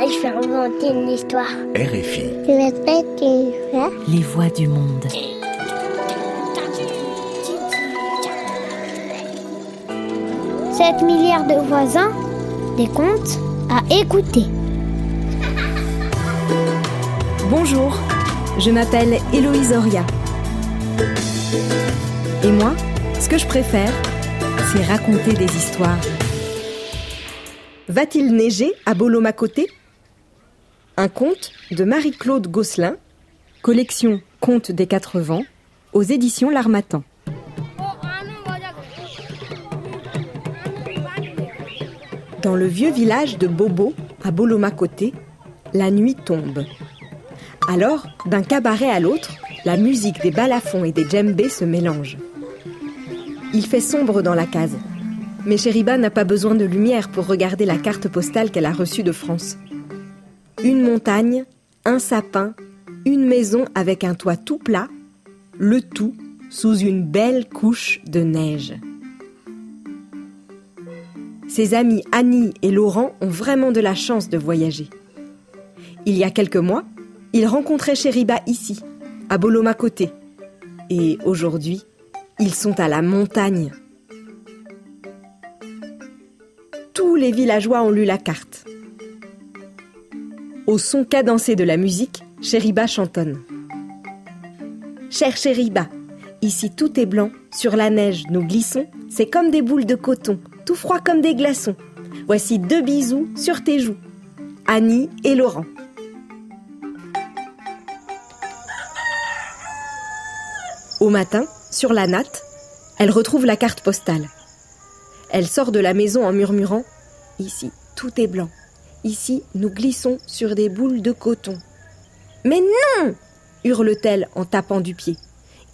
Je vais inventer une histoire. RFI. Je vais mettre une histoire. Les voix du monde. Sept milliards de voisins, des contes à écouter. Bonjour, je m'appelle Héloïse Oria. Et moi, ce que je préfère, c'est raconter des histoires. Va-t-il neiger à Bolomacoté Un conte de Marie-Claude Gosselin, collection Contes des Quatre Vents, aux éditions L'Armatan. Dans le vieux village de Bobo, à Bolomacoté, la nuit tombe. Alors, d'un cabaret à l'autre, la musique des balafons et des djembés se mélange. Il fait sombre dans la case. Mais Chériba n'a pas besoin de lumière pour regarder la carte postale qu'elle a reçue de France. Une montagne, un sapin, une maison avec un toit tout plat, le tout sous une belle couche de neige. Ses amis Annie et Laurent ont vraiment de la chance de voyager. Il y a quelques mois, ils rencontraient Chériba ici, à Bolomacoté. Et aujourd'hui, ils sont à la montagne. Tous les villageois ont lu la carte. Au son cadencé de la musique, Chériba chantonne. Cher Chériba, ici tout est blanc, sur la neige nous glissons, c'est comme des boules de coton, tout froid comme des glaçons. Voici deux bisous sur tes joues. Annie et Laurent. Au matin, sur la natte, elle retrouve la carte postale. Elle sort de la maison en murmurant ⁇ Ici, tout est blanc. Ici, nous glissons sur des boules de coton. ⁇ Mais non hurle-t-elle en tapant du pied.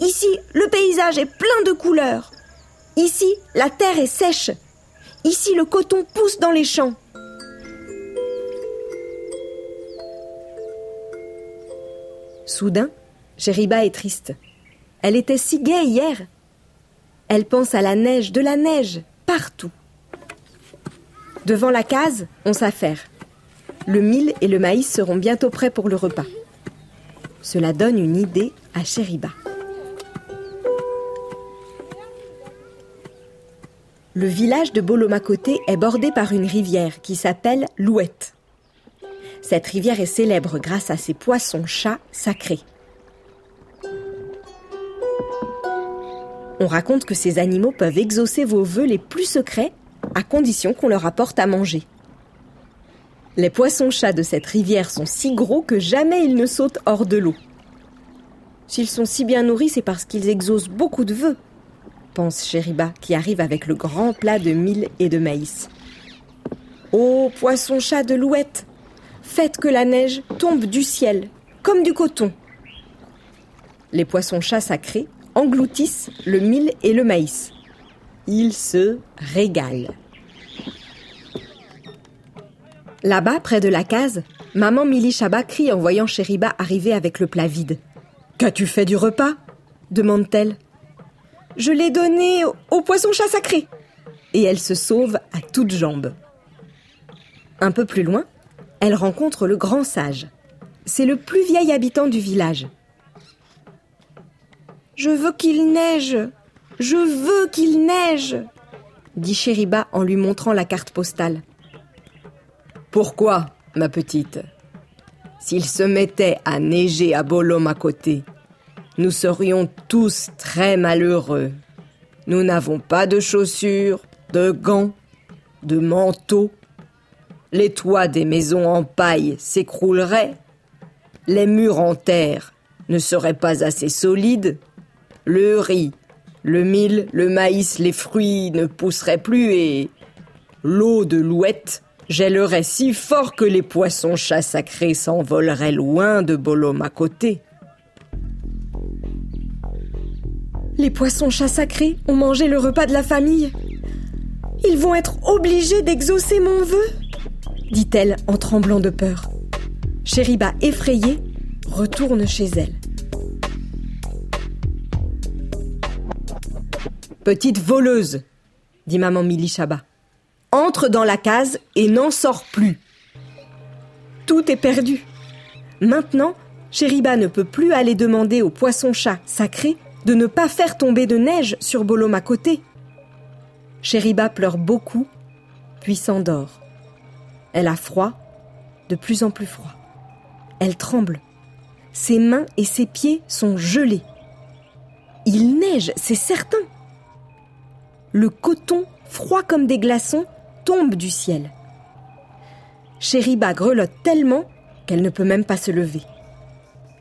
Ici, le paysage est plein de couleurs. Ici, la terre est sèche. Ici, le coton pousse dans les champs. Soudain, Chériba est triste. Elle était si gaie hier. Elle pense à la neige, de la neige, partout. Devant la case, on s'affaire. Le mil et le maïs seront bientôt prêts pour le repas. Cela donne une idée à Chériba. Le village de Bolomacoté est bordé par une rivière qui s'appelle l'Ouette. Cette rivière est célèbre grâce à ses poissons-chats sacrés. On raconte que ces animaux peuvent exaucer vos vœux les plus secrets à condition qu'on leur apporte à manger. Les poissons-chats de cette rivière sont si gros que jamais ils ne sautent hors de l'eau. S'ils sont si bien nourris, c'est parce qu'ils exaucent beaucoup de vœux, pense Chériba, qui arrive avec le grand plat de mil et de maïs. Ô poissons-chats de l'ouette, faites que la neige tombe du ciel, comme du coton. Les poissons-chats sacrés engloutissent le mil et le maïs. Ils se régalent. Là-bas, près de la case, maman Mili Chaba crie en voyant Chériba arriver avec le plat vide. Qu'as-tu fait du repas? demande-t-elle. Je l'ai donné au, au poisson-chat sacré. Et elle se sauve à toutes jambes. Un peu plus loin, elle rencontre le grand sage. C'est le plus vieil habitant du village. Je veux qu'il neige. Je veux qu'il neige, dit Chériba en lui montrant la carte postale. Pourquoi, ma petite? S'il se mettait à neiger à Bolom à côté, nous serions tous très malheureux. Nous n'avons pas de chaussures, de gants, de manteaux. Les toits des maisons en paille s'écrouleraient. Les murs en terre ne seraient pas assez solides. Le riz, le mil, le maïs, les fruits ne pousseraient plus et l'eau de l'ouette gèlerait si fort que les poissons chats sacrés s'envoleraient loin de Bolom à côté. Les poissons chats sacrés ont mangé le repas de la famille. Ils vont être obligés d'exaucer mon vœu, dit-elle en tremblant de peur. Chériba, effrayée, retourne chez elle. Petite voleuse, dit maman Mili Chaba. Entre dans la case et n'en sors plus. tout est perdu. Maintenant, Chériba ne peut plus aller demander au poisson-chat sacré de ne pas faire tomber de neige sur Bolom à côté. Chériba pleure beaucoup, puis s'endort. Elle a froid, de plus en plus froid. Elle tremble. Ses mains et ses pieds sont gelés. Il neige, c'est certain. Le coton, froid comme des glaçons, tombe du ciel. Chériba grelotte tellement qu'elle ne peut même pas se lever.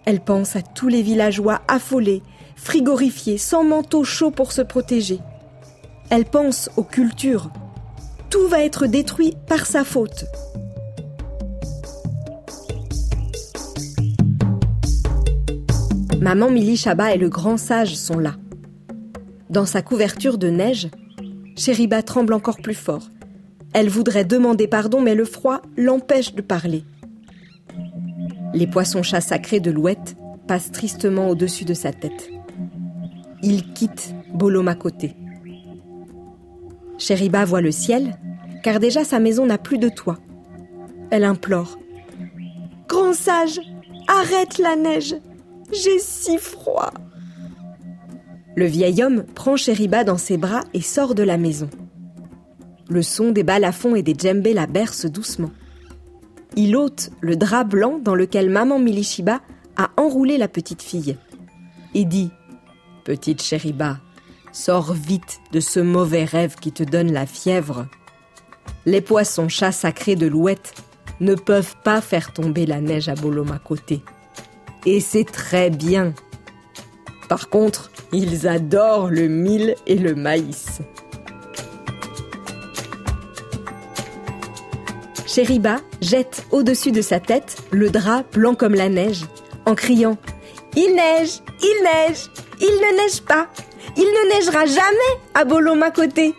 Elle pense à tous les villageois affolés, frigorifiés, sans manteau chaud pour se protéger. Elle pense aux cultures. Tout va être détruit par sa faute. Maman Mili Chaba et le grand sage sont là. Dans sa couverture de neige, Chériba tremble encore plus fort. Elle voudrait demander pardon, mais le froid l'empêche de parler. Les poissons-chats sacrés de l'ouette passent tristement au-dessus de sa tête. Il quitte Bolom à côté. Chériba voit le ciel, car déjà sa maison n'a plus de toit. Elle implore. Grand sage, arrête la neige. J'ai si froid. Le vieil homme prend Chériba dans ses bras et sort de la maison. Le son des balafons et des djembés la berce doucement. Il ôte le drap blanc dans lequel maman Milishiba a enroulé la petite fille et dit Petite Chériba, sors vite de ce mauvais rêve qui te donne la fièvre. Les poissons chats sacrés de l'ouette ne peuvent pas faire tomber la neige à Boloma côté. Et c'est très bien. Par contre, ils adorent le mil et le maïs. Chériba jette au-dessus de sa tête le drap blanc comme la neige, en criant Il neige, il neige, il ne neige pas, il ne neigera jamais à Boloma côté.